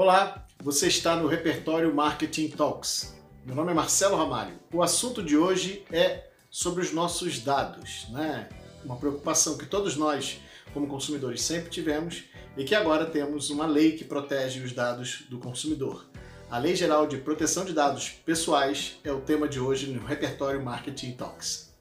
Olá, você está no repertório Marketing Talks. Meu nome é Marcelo Ramalho. O assunto de hoje é sobre os nossos dados, né? Uma preocupação que todos nós, como consumidores, sempre tivemos e que agora temos uma lei que protege os dados do consumidor. A Lei Geral de Proteção de Dados Pessoais é o tema de hoje no repertório Marketing Talks.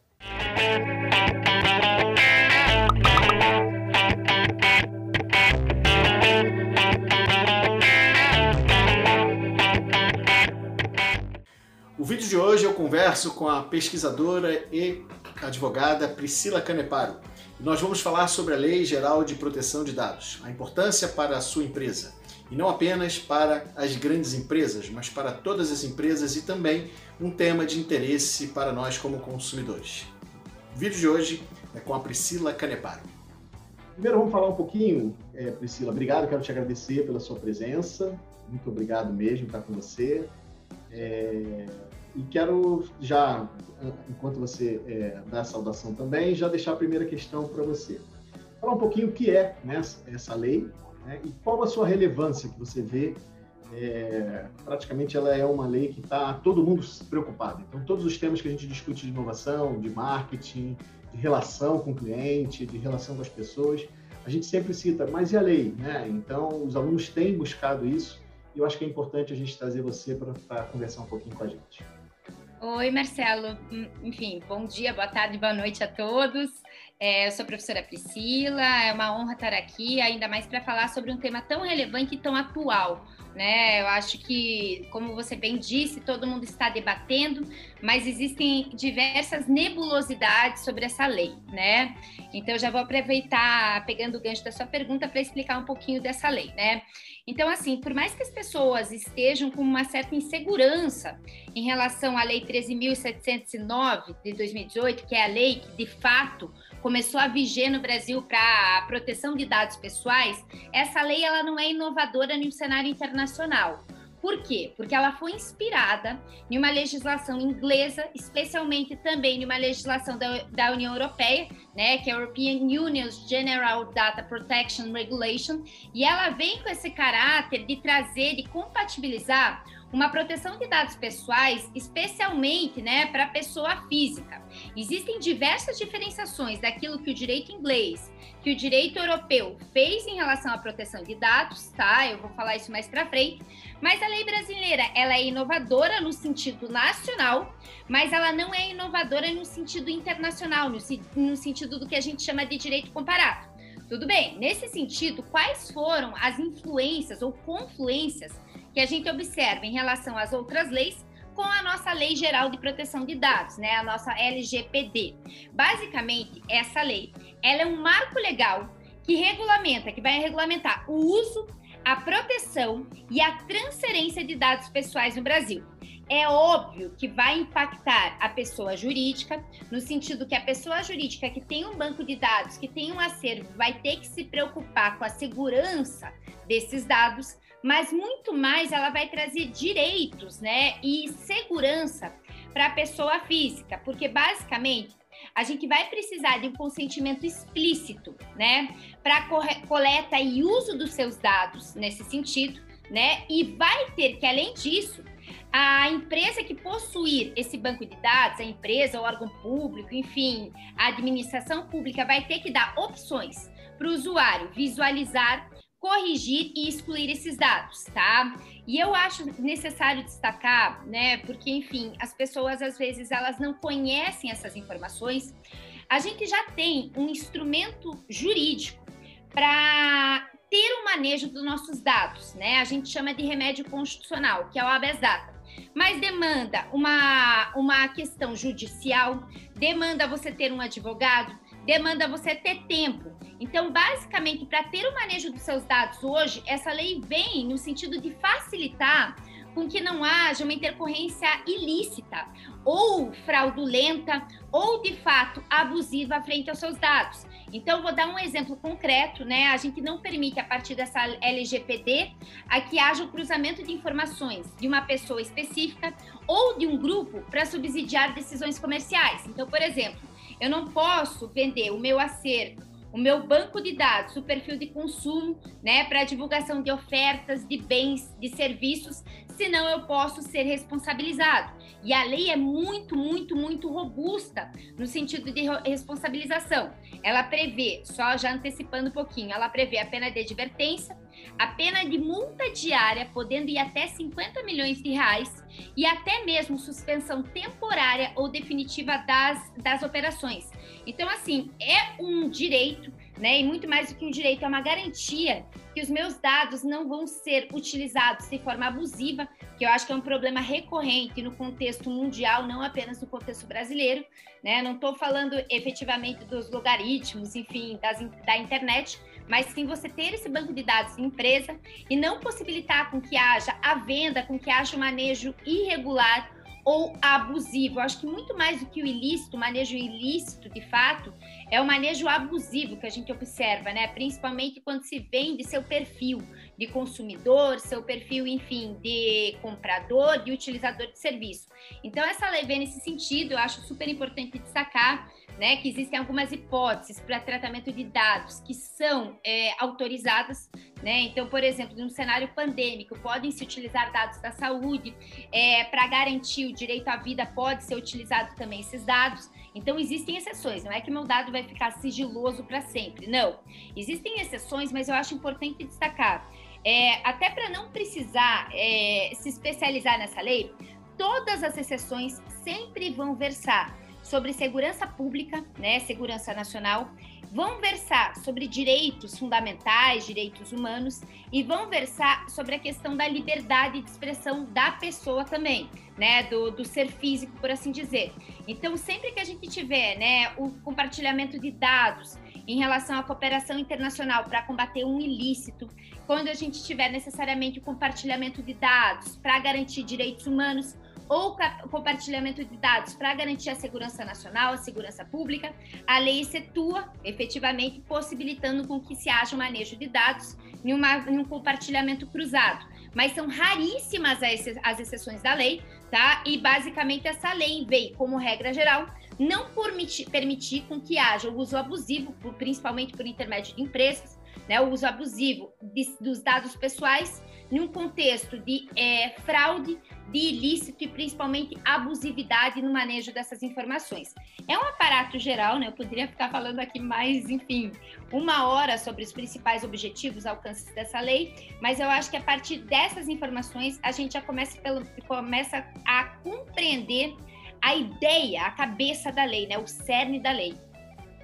Vídeo de hoje eu converso com a pesquisadora e advogada Priscila Caneparo. Nós vamos falar sobre a Lei Geral de Proteção de Dados, a importância para a sua empresa. E não apenas para as grandes empresas, mas para todas as empresas e também um tema de interesse para nós como consumidores. O vídeo de hoje é com a Priscila Caneparo. Primeiro vamos falar um pouquinho, é, Priscila, obrigado, quero te agradecer pela sua presença, muito obrigado mesmo estar com você. É, e quero já, enquanto você é, dá a saudação também, já deixar a primeira questão para você. Falar um pouquinho o que é né, essa lei né, e qual a sua relevância que você vê. É, praticamente ela é uma lei que está todo mundo preocupado. Então, todos os temas que a gente discute de inovação, de marketing, de relação com o cliente, de relação com as pessoas, a gente sempre cita, mas e a lei? Né? Então, os alunos têm buscado isso eu acho que é importante a gente trazer você para conversar um pouquinho com a gente. Oi, Marcelo. Hum, enfim, bom dia, boa tarde, boa noite a todos. É, eu sou a professora Priscila, é uma honra estar aqui, ainda mais para falar sobre um tema tão relevante e tão atual. Né? Eu acho que, como você bem disse, todo mundo está debatendo, mas existem diversas nebulosidades sobre essa lei, né? Então, já vou aproveitar, pegando o gancho da sua pergunta, para explicar um pouquinho dessa lei, né? Então, assim, por mais que as pessoas estejam com uma certa insegurança em relação à Lei 13.709 de 2018, que é a lei que, de fato, começou a viger no Brasil para a proteção de dados pessoais, essa lei ela não é inovadora no cenário internacional. Por quê? Porque ela foi inspirada em uma legislação inglesa, especialmente também em uma legislação da, da União Europeia, né, que é a European Union's General Data Protection Regulation, e ela vem com esse caráter de trazer, de compatibilizar uma proteção de dados pessoais, especialmente né, para a pessoa física. Existem diversas diferenciações daquilo que o direito inglês, que o direito europeu fez em relação à proteção de dados, tá? Eu vou falar isso mais para frente. Mas a lei brasileira, ela é inovadora no sentido nacional, mas ela não é inovadora no sentido internacional, no, no sentido do que a gente chama de direito comparado. Tudo bem, nesse sentido, quais foram as influências ou confluências que a gente observa em relação às outras leis com a nossa Lei Geral de Proteção de Dados, né, a nossa LGPD. Basicamente, essa lei, ela é um marco legal que regulamenta, que vai regulamentar o uso, a proteção e a transferência de dados pessoais no Brasil. É óbvio que vai impactar a pessoa jurídica, no sentido que a pessoa jurídica que tem um banco de dados, que tem um acervo, vai ter que se preocupar com a segurança desses dados, mas muito mais ela vai trazer direitos, né, e segurança para a pessoa física, porque basicamente a gente vai precisar de um consentimento explícito, né, para coleta e uso dos seus dados nesse sentido, né, e vai ter que além disso a empresa que possuir esse banco de dados, a empresa, o órgão público, enfim, a administração pública vai ter que dar opções para o usuário visualizar corrigir e excluir esses dados, tá? E eu acho necessário destacar, né, porque enfim, as pessoas às vezes elas não conhecem essas informações. A gente já tem um instrumento jurídico para ter o manejo dos nossos dados, né? A gente chama de remédio constitucional, que é o habeas data. Mas demanda uma, uma questão judicial, demanda você ter um advogado, demanda você ter tempo. Então, basicamente, para ter o manejo dos seus dados hoje, essa lei vem no sentido de facilitar com que não haja uma intercorrência ilícita ou fraudulenta ou de fato abusiva frente aos seus dados. Então, vou dar um exemplo concreto, né? A gente não permite, a partir dessa LGPD, a que haja o cruzamento de informações de uma pessoa específica ou de um grupo para subsidiar decisões comerciais. Então, por exemplo, eu não posso vender o meu acervo o meu banco de dados, o perfil de consumo, né, para divulgação de ofertas, de bens, de serviços, senão eu posso ser responsabilizado. E a lei é muito, muito, muito robusta no sentido de responsabilização. Ela prevê, só já antecipando um pouquinho, ela prevê a pena de advertência, a pena de multa diária, podendo ir até 50 milhões de reais, e até mesmo suspensão temporária ou definitiva das, das operações. Então, assim, é um direito, né? E muito mais do que um direito, é uma garantia que os meus dados não vão ser utilizados de forma abusiva, que eu acho que é um problema recorrente no contexto mundial, não apenas no contexto brasileiro, né? Não estou falando efetivamente dos logaritmos, enfim, das, da internet, mas sim você ter esse banco de dados em empresa e não possibilitar com que haja a venda, com que haja o manejo irregular ou abusivo. Eu acho que muito mais do que o ilícito, o manejo ilícito, de fato, é o manejo abusivo que a gente observa, né? Principalmente quando se vende seu perfil de consumidor, seu perfil, enfim, de comprador, de utilizador de serviço. Então, essa lei vem nesse sentido, eu acho super importante destacar né, que existem algumas hipóteses para tratamento de dados que são é, autorizadas, né? Então, por exemplo, no cenário pandêmico, podem se utilizar dados da saúde, é, para garantir o direito à vida, pode ser utilizado também esses dados. Então, existem exceções, não é que meu dado vai ficar sigiloso para sempre, não. Existem exceções, mas eu acho importante destacar, é, até para não precisar é, se especializar nessa lei, todas as exceções sempre vão versar sobre segurança pública, né, segurança nacional, vão versar sobre direitos fundamentais, direitos humanos e vão versar sobre a questão da liberdade de expressão da pessoa também, né, do, do ser físico, por assim dizer. Então, sempre que a gente tiver, né, o compartilhamento de dados em relação à cooperação internacional para combater um ilícito, quando a gente tiver necessariamente o compartilhamento de dados para garantir direitos humanos, ou compartilhamento de dados para garantir a segurança nacional, a segurança pública, a lei excetua, efetivamente, possibilitando com que se haja um manejo de dados em, uma, em um compartilhamento cruzado. Mas são raríssimas as exceções da lei, tá? E basicamente essa lei veio, como regra geral, não permitir, permitir com que haja o uso abusivo, principalmente por intermédio de empresas, né, o uso abusivo de, dos dados pessoais, num contexto de é, fraude, de ilícito e principalmente abusividade no manejo dessas informações. É um aparato geral, né? Eu poderia ficar falando aqui mais, enfim, uma hora sobre os principais objetivos, alcances dessa lei, mas eu acho que a partir dessas informações a gente já começa, pelo, começa a compreender a ideia, a cabeça da lei, né? O cerne da lei.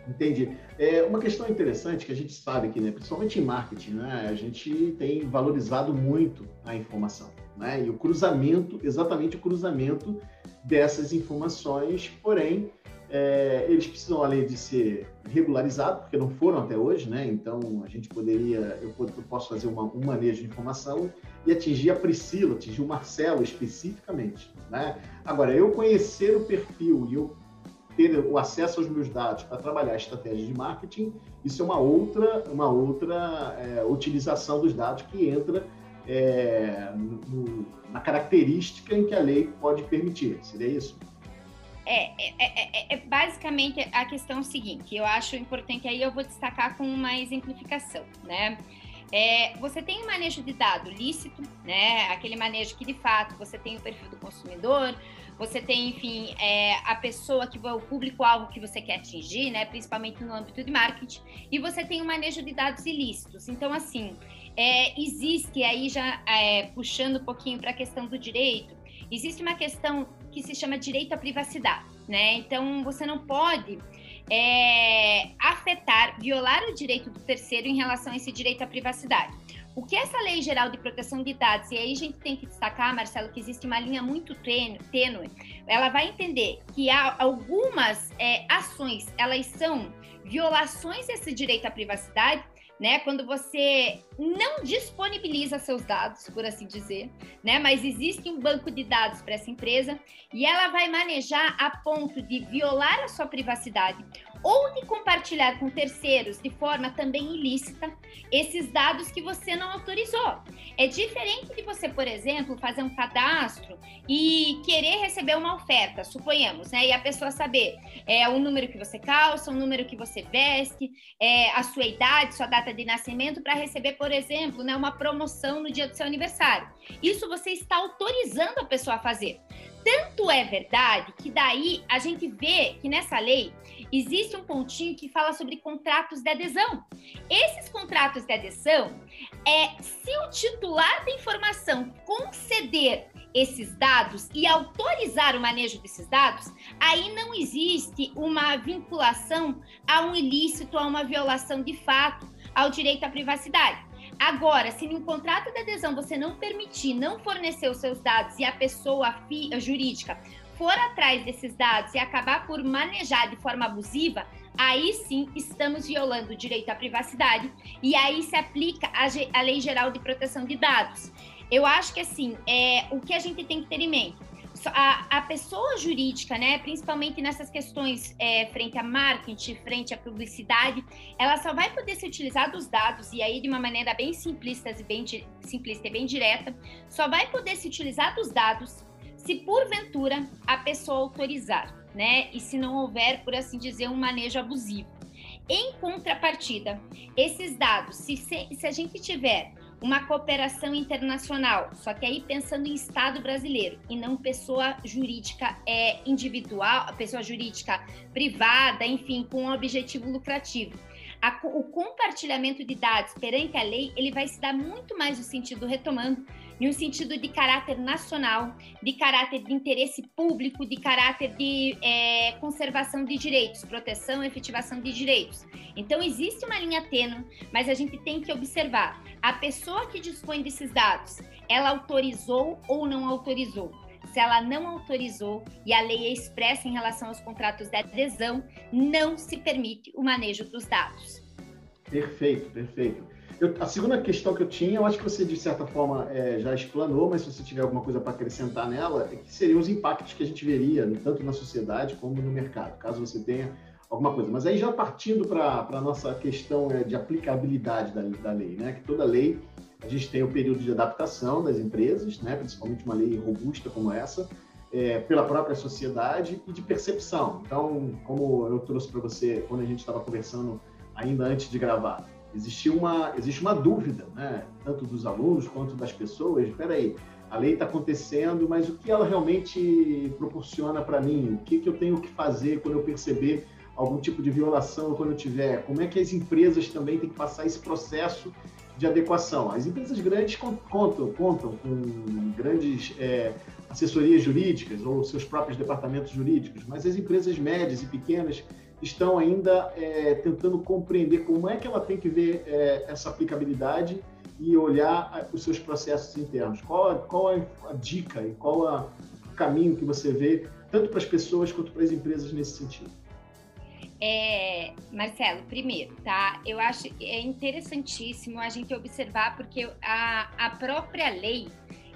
Entendi. É uma questão interessante que a gente sabe que, né, principalmente em marketing, né, a gente tem valorizado muito a informação, né, e o cruzamento, exatamente o cruzamento dessas informações, porém, é, eles precisam, além de ser regularizados, porque não foram até hoje, né, então a gente poderia, eu, posso fazer uma, um manejo de informação e atingir a Priscila, atingir o Marcelo especificamente, né. Agora, eu conhecer o perfil e eu ter o acesso aos meus dados para trabalhar estratégia de marketing, isso é uma outra, uma outra é, utilização dos dados que entra é, no, na característica em que a lei pode permitir. Seria isso? É, é, é, é, basicamente a questão seguinte, eu acho importante aí eu vou destacar com uma exemplificação, né? É, você tem o manejo de dado lícito, né? Aquele manejo que de fato você tem o perfil do consumidor, você tem, enfim, é, a pessoa que o público-alvo que você quer atingir, né? Principalmente no âmbito de marketing, e você tem o manejo de dados ilícitos. Então, assim, é, existe aí já é, puxando um pouquinho para a questão do direito, existe uma questão que se chama direito à privacidade, né? Então, você não pode é, afetar, violar o direito do terceiro em relação a esse direito à privacidade. O que essa Lei Geral de Proteção de Dados, e aí a gente tem que destacar, Marcelo, que existe uma linha muito tênue, ela vai entender que algumas é, ações, elas são violações desse direito à privacidade, né? Quando você não disponibiliza seus dados, por assim dizer, né? Mas existe um banco de dados para essa empresa e ela vai manejar a ponto de violar a sua privacidade ou de compartilhar com terceiros de forma também ilícita esses dados que você não autorizou. É diferente de você, por exemplo, fazer um cadastro e querer receber uma oferta, suponhamos, né? E a pessoa saber é, o número que você calça, o número que você veste, é, a sua idade, sua data de nascimento, para receber, por exemplo, né, uma promoção no dia do seu aniversário. Isso você está autorizando a pessoa a fazer. Tanto é verdade que daí a gente vê que nessa lei existe um pontinho que fala sobre contratos de adesão. Esses contratos de adesão é se o titular da informação conceder esses dados e autorizar o manejo desses dados, aí não existe uma vinculação a um ilícito, a uma violação de fato ao direito à privacidade. Agora, se no contrato de adesão você não permitir, não fornecer os seus dados e a pessoa jurídica for atrás desses dados e acabar por manejar de forma abusiva, aí sim estamos violando o direito à privacidade e aí se aplica a, a Lei Geral de Proteção de Dados. Eu acho que assim, é, o que a gente tem que ter em mente a, a pessoa jurídica, né, principalmente nessas questões é, frente a marketing, frente à publicidade, ela só vai poder se utilizar dos dados, e aí de uma maneira bem simplista e bem, simplista e bem direta, só vai poder se utilizar dos dados se porventura a pessoa autorizar, né? E se não houver, por assim dizer, um manejo abusivo. Em contrapartida, esses dados, se, se a gente tiver uma cooperação internacional, só que aí pensando em Estado brasileiro e não pessoa jurídica é, individual, pessoa jurídica privada, enfim, com um objetivo lucrativo. A, o compartilhamento de dados perante a lei, ele vai se dar muito mais no sentido, retomando, em um sentido de caráter nacional, de caráter de interesse público, de caráter de é, conservação de direitos, proteção e efetivação de direitos. Então, existe uma linha tênue, mas a gente tem que observar: a pessoa que dispõe desses dados, ela autorizou ou não autorizou? Se ela não autorizou e a lei é expressa em relação aos contratos de adesão, não se permite o manejo dos dados. Perfeito, perfeito. Eu, a segunda questão que eu tinha, eu acho que você de certa forma é, já explanou, mas se você tiver alguma coisa para acrescentar nela, é que seriam os impactos que a gente veria, tanto na sociedade como no mercado, caso você tenha alguma coisa. Mas aí já partindo para a nossa questão é, de aplicabilidade da, da lei, né? Que toda lei a gente tem o período de adaptação das empresas, né? Principalmente uma lei robusta como essa, é, pela própria sociedade e de percepção. Então, como eu trouxe para você quando a gente estava conversando ainda antes de gravar, existiu uma, existe uma dúvida, né? tanto dos alunos quanto das pessoas. Espera aí, a lei está acontecendo, mas o que ela realmente proporciona para mim? O que, que eu tenho que fazer quando eu perceber algum tipo de violação quando eu tiver? Como é que as empresas também têm que passar esse processo de adequação? As empresas grandes contam, contam com grandes é, assessorias jurídicas ou seus próprios departamentos jurídicos, mas as empresas médias e pequenas estão ainda é, tentando compreender como é que ela tem que ver é, essa aplicabilidade e olhar os seus processos internos. Qual, qual a dica e qual a, o caminho que você vê, tanto para as pessoas quanto para as empresas nesse sentido? É, Marcelo, primeiro, tá? Eu acho é interessantíssimo a gente observar, porque a, a própria lei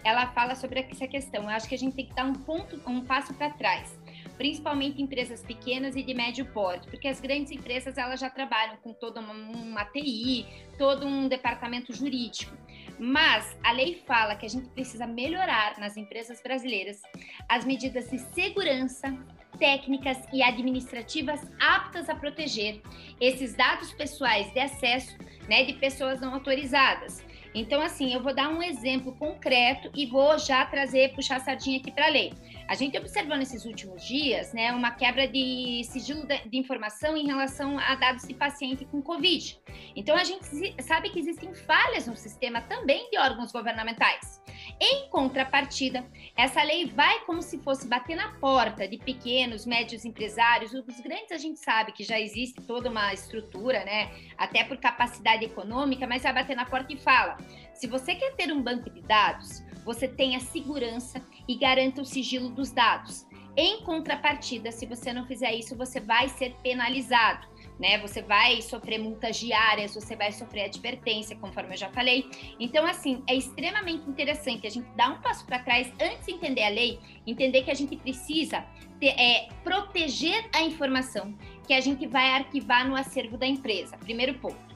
ela fala sobre essa questão. Eu acho que a gente tem que dar um ponto, um passo para trás principalmente empresas pequenas e de médio porte, porque as grandes empresas elas já trabalham com toda uma, uma TI, todo um departamento jurídico. Mas a lei fala que a gente precisa melhorar nas empresas brasileiras as medidas de segurança, técnicas e administrativas aptas a proteger esses dados pessoais de acesso né, de pessoas não autorizadas. Então, assim, eu vou dar um exemplo concreto e vou já trazer, puxar a sardinha aqui para a lei. A gente observou nesses últimos dias né, uma quebra de sigilo de informação em relação a dados de paciente com Covid. Então, a gente sabe que existem falhas no sistema também de órgãos governamentais. Em contrapartida, essa lei vai como se fosse bater na porta de pequenos, médios empresários. Os grandes a gente sabe que já existe toda uma estrutura, né? Até por capacidade econômica, mas vai bater na porta e fala: se você quer ter um banco de dados, você tenha segurança e garanta o sigilo dos dados. Em contrapartida, se você não fizer isso, você vai ser penalizado. né? Você vai sofrer multas diárias, você vai sofrer advertência, conforme eu já falei. Então, assim, é extremamente interessante a gente dar um passo para trás antes de entender a lei, entender que a gente precisa ter, é, proteger a informação que a gente vai arquivar no acervo da empresa. Primeiro ponto.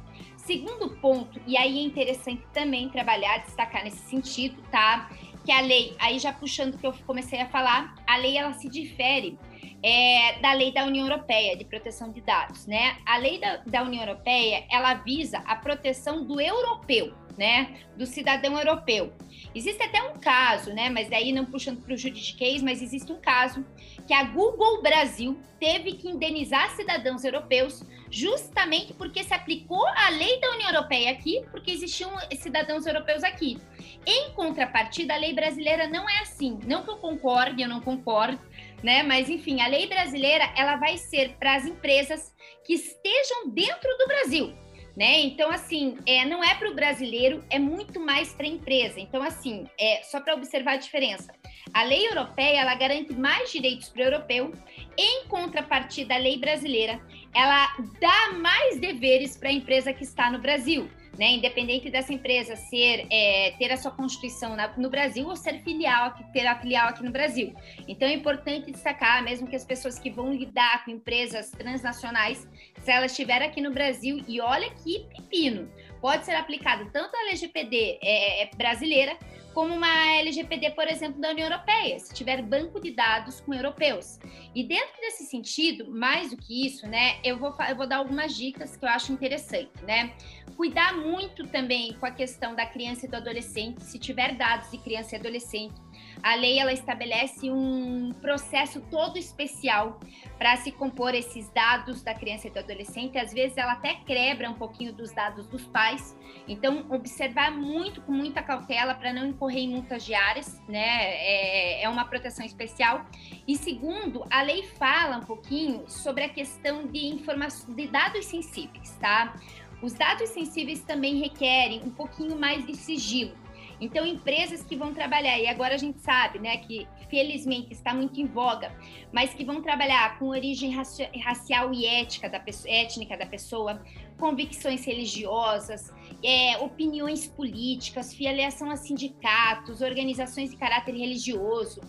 Segundo ponto, e aí é interessante também trabalhar, destacar nesse sentido, tá? Que a lei, aí já puxando o que eu comecei a falar, a lei ela se difere é, da lei da União Europeia de proteção de dados, né? A lei da, da União Europeia ela visa a proteção do europeu, né? Do cidadão europeu. Existe até um caso, né? Mas daí não puxando para o juridiquês, mas existe um caso que a Google Brasil teve que indenizar cidadãos europeus justamente porque se aplicou a lei da União Europeia aqui, porque existiam cidadãos europeus aqui. Em contrapartida, a lei brasileira não é assim. Não que eu concorde, eu não concordo, né? Mas enfim, a lei brasileira ela vai ser para as empresas que estejam dentro do Brasil. Né? Então, assim, é, não é para o brasileiro, é muito mais para a empresa. Então, assim, é só para observar a diferença. A lei europeia ela garante mais direitos para o europeu, em contrapartida, a lei brasileira ela dá mais deveres para a empresa que está no Brasil né? Independente dessa empresa ser é, ter a sua constituição na, no Brasil ou ser filial aqui, ter a filial aqui no Brasil. Então é importante destacar, mesmo que as pessoas que vão lidar com empresas transnacionais, se elas estiverem aqui no Brasil, e olha que pepino, pode ser aplicado tanto a LGPD é, é, brasileira como uma LGPD, por exemplo, da União Europeia, se tiver banco de dados com europeus. E dentro desse sentido, mais do que isso, né, eu vou, eu vou dar algumas dicas que eu acho interessante, né? Cuidar muito também com a questão da criança e do adolescente, se tiver dados de criança e adolescente, a lei ela estabelece um processo todo especial para se compor esses dados da criança e do adolescente. Às vezes ela até quebra um pouquinho dos dados dos pais. Então, observar muito, com muita cautela, para não incorrer em multas diárias, né? É, é uma proteção especial. E segundo, a lei fala um pouquinho sobre a questão de informação de dados sensíveis, tá? Os dados sensíveis também requerem um pouquinho mais de sigilo. Então, empresas que vão trabalhar, e agora a gente sabe, né, que felizmente está muito em voga, mas que vão trabalhar com origem racial e ética da étnica da pessoa, convicções religiosas, é, opiniões políticas, filiação a sindicatos, organizações de caráter religioso,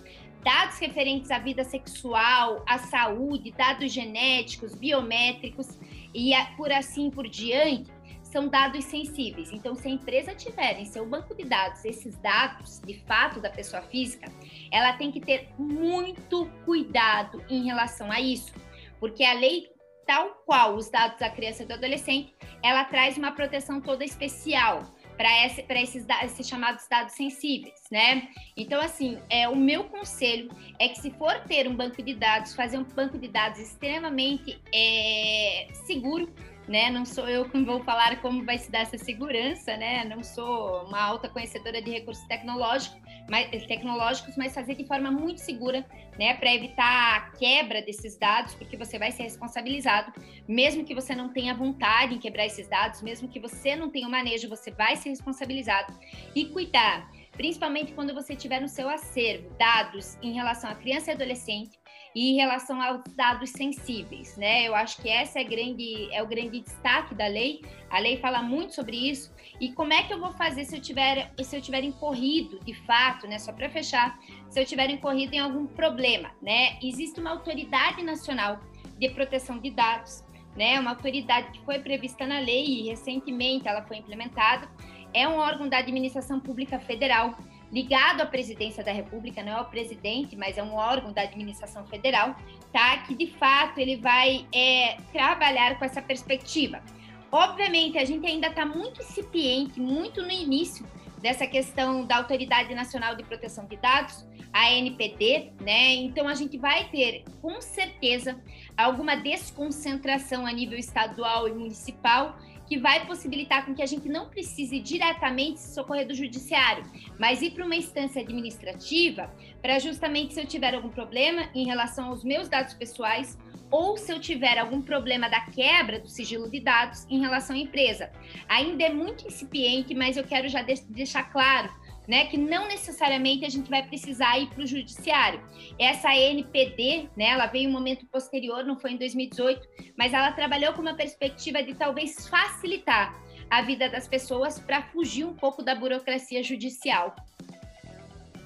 dados referentes à vida sexual, à saúde, dados genéticos, biométricos e por assim por diante, são dados sensíveis. Então, se a empresa tiver em seu banco de dados esses dados, de fato, da pessoa física, ela tem que ter muito cuidado em relação a isso, porque a lei, tal qual os dados da criança e do adolescente, ela traz uma proteção toda especial para esse, esses, esses chamados dados sensíveis, né? Então, assim, é, o meu conselho é que se for ter um banco de dados, fazer um banco de dados extremamente é, seguro, né? Não sou eu que vou falar como vai se dar essa segurança, né? Não sou uma alta conhecedora de recursos tecnológicos, mas, tecnológicos, mas fazer de forma muito segura, né? Para evitar a quebra desses dados, porque você vai ser responsabilizado, mesmo que você não tenha vontade em quebrar esses dados, mesmo que você não tenha o manejo, você vai ser responsabilizado e cuidar principalmente quando você tiver no seu acervo dados em relação a criança e adolescente, e em relação aos dados sensíveis, né? Eu acho que essa é, grande, é o grande destaque da lei. A lei fala muito sobre isso. E como é que eu vou fazer se eu tiver, se eu tiver incorrido, de fato, né? Só para fechar, se eu tiver incorrido em algum problema, né? Existe uma autoridade nacional de proteção de dados, né? Uma autoridade que foi prevista na lei e recentemente ela foi implementada. É um órgão da administração pública federal ligado à presidência da República, não é o presidente, mas é um órgão da administração federal, tá? Que de fato ele vai é, trabalhar com essa perspectiva. Obviamente, a gente ainda está muito incipiente, muito no início dessa questão da Autoridade Nacional de Proteção de Dados, a NPD, né? Então a gente vai ter com certeza alguma desconcentração a nível estadual e municipal que vai possibilitar com que a gente não precise diretamente se socorrer do judiciário, mas ir para uma instância administrativa para justamente se eu tiver algum problema em relação aos meus dados pessoais ou se eu tiver algum problema da quebra do sigilo de dados em relação à empresa. Ainda é muito incipiente, mas eu quero já deixar claro né, que não necessariamente a gente vai precisar ir para o judiciário. Essa NPD, né, ela veio um momento posterior, não foi em 2018, mas ela trabalhou com uma perspectiva de talvez facilitar a vida das pessoas para fugir um pouco da burocracia judicial.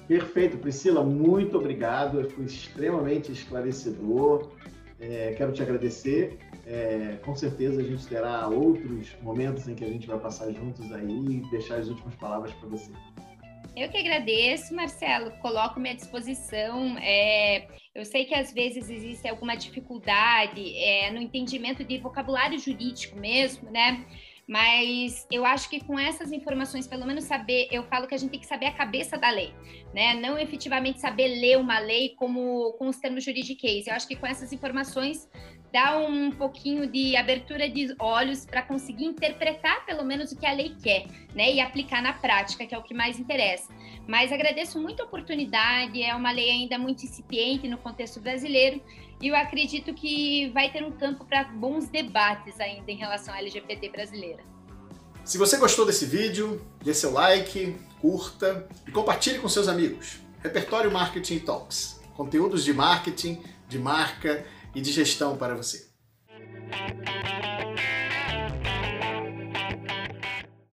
Perfeito, Priscila, muito obrigado. Foi extremamente esclarecedor. É, quero te agradecer. É, com certeza a gente terá outros momentos em que a gente vai passar juntos aí e deixar as últimas palavras para você. Eu que agradeço, Marcelo. Coloco-me à disposição. É, eu sei que às vezes existe alguma dificuldade é, no entendimento de vocabulário jurídico mesmo, né? Mas eu acho que com essas informações, pelo menos saber, eu falo que a gente tem que saber a cabeça da lei, né? Não efetivamente saber ler uma lei como com os termos juridiquês. Eu acho que com essas informações dá um pouquinho de abertura de olhos para conseguir interpretar pelo menos o que a lei quer, né, e aplicar na prática, que é o que mais interessa. Mas agradeço muito a oportunidade, é uma lei ainda muito incipiente no contexto brasileiro, e eu acredito que vai ter um campo para bons debates ainda em relação à LGBT brasileira. Se você gostou desse vídeo, dê seu like, curta e compartilhe com seus amigos. Repertório Marketing Talks. Conteúdos de marketing, de marca e de gestão para você.